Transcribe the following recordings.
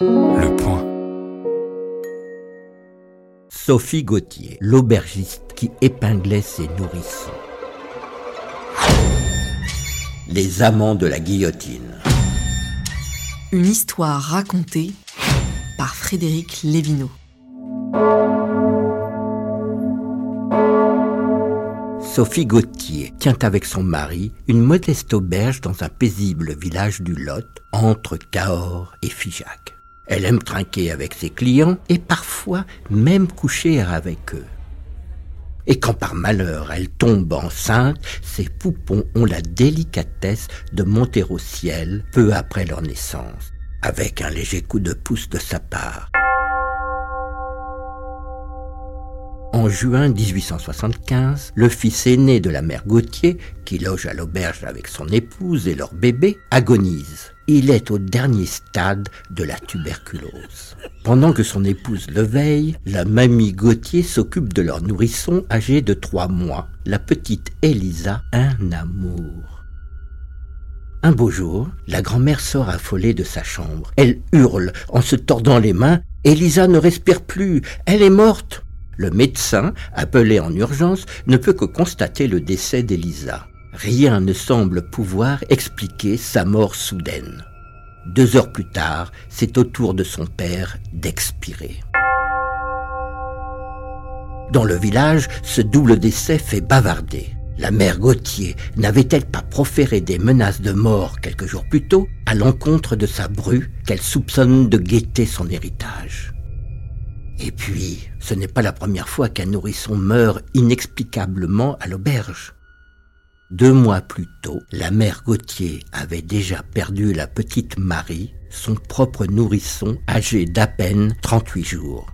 Le point. Sophie Gauthier, l'aubergiste qui épinglait ses nourrissons. Les amants de la guillotine. Une histoire racontée par Frédéric Lévineau. Sophie Gauthier tient avec son mari une modeste auberge dans un paisible village du Lot, entre Cahors et Figeac. Elle aime trinquer avec ses clients et parfois même coucher avec eux. Et quand par malheur elle tombe enceinte, ses poupons ont la délicatesse de monter au ciel peu après leur naissance, avec un léger coup de pouce de sa part. En juin 1875, le fils aîné de la mère Gauthier, qui loge à l'auberge avec son épouse et leur bébé, agonise. Il est au dernier stade de la tuberculose. Pendant que son épouse le veille, la mamie Gauthier s'occupe de leur nourrisson âgé de trois mois, la petite Elisa, un amour. Un beau jour, la grand-mère sort affolée de sa chambre. Elle hurle en se tordant les mains. Elisa ne respire plus, elle est morte. Le médecin, appelé en urgence, ne peut que constater le décès d'Elisa. Rien ne semble pouvoir expliquer sa mort soudaine. Deux heures plus tard, c'est au tour de son père d'expirer. Dans le village, ce double décès fait bavarder. La mère Gauthier n'avait-elle pas proféré des menaces de mort quelques jours plus tôt à l'encontre de sa bru qu'elle soupçonne de guetter son héritage? Et puis, ce n'est pas la première fois qu'un nourrisson meurt inexplicablement à l'auberge. Deux mois plus tôt, la mère Gauthier avait déjà perdu la petite Marie, son propre nourrisson âgé d'à peine 38 jours.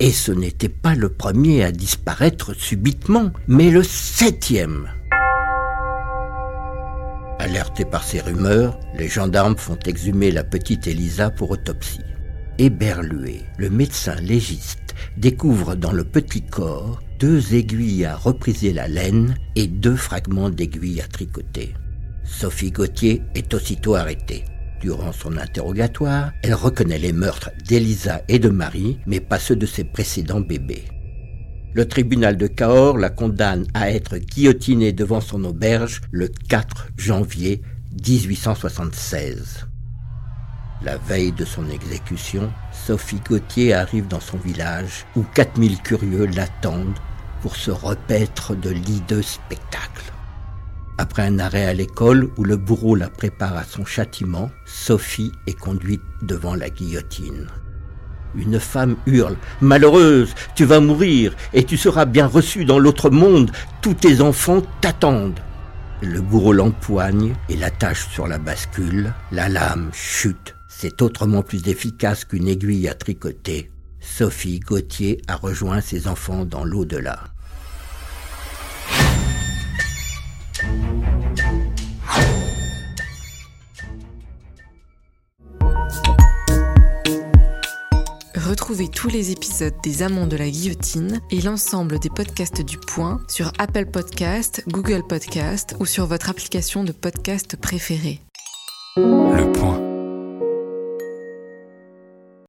Et ce n'était pas le premier à disparaître subitement, mais le septième. Alertés par ces rumeurs, les gendarmes font exhumer la petite Elisa pour autopsie. Éberlué, le médecin légiste découvre dans le petit corps deux aiguilles à repriser la laine et deux fragments d'aiguilles à tricoter. Sophie Gauthier est aussitôt arrêtée. Durant son interrogatoire, elle reconnaît les meurtres d'Elisa et de Marie, mais pas ceux de ses précédents bébés. Le tribunal de Cahors la condamne à être guillotinée devant son auberge le 4 janvier 1876. La veille de son exécution, Sophie Gauthier arrive dans son village où 4000 curieux l'attendent pour se repaître de l'hideux spectacle. Après un arrêt à l'école où le bourreau la prépare à son châtiment, Sophie est conduite devant la guillotine. Une femme hurle ⁇ Malheureuse, tu vas mourir et tu seras bien reçue dans l'autre monde, tous tes enfants t'attendent !⁇ Le bourreau l'empoigne et l'attache sur la bascule, la lame chute c'est autrement plus efficace qu'une aiguille à tricoter. Sophie Gauthier a rejoint ses enfants dans l'au-delà. Retrouvez tous les épisodes des Amants de la Guillotine et l'ensemble des podcasts du Point sur Apple Podcast, Google Podcast ou sur votre application de podcast préférée. Le point.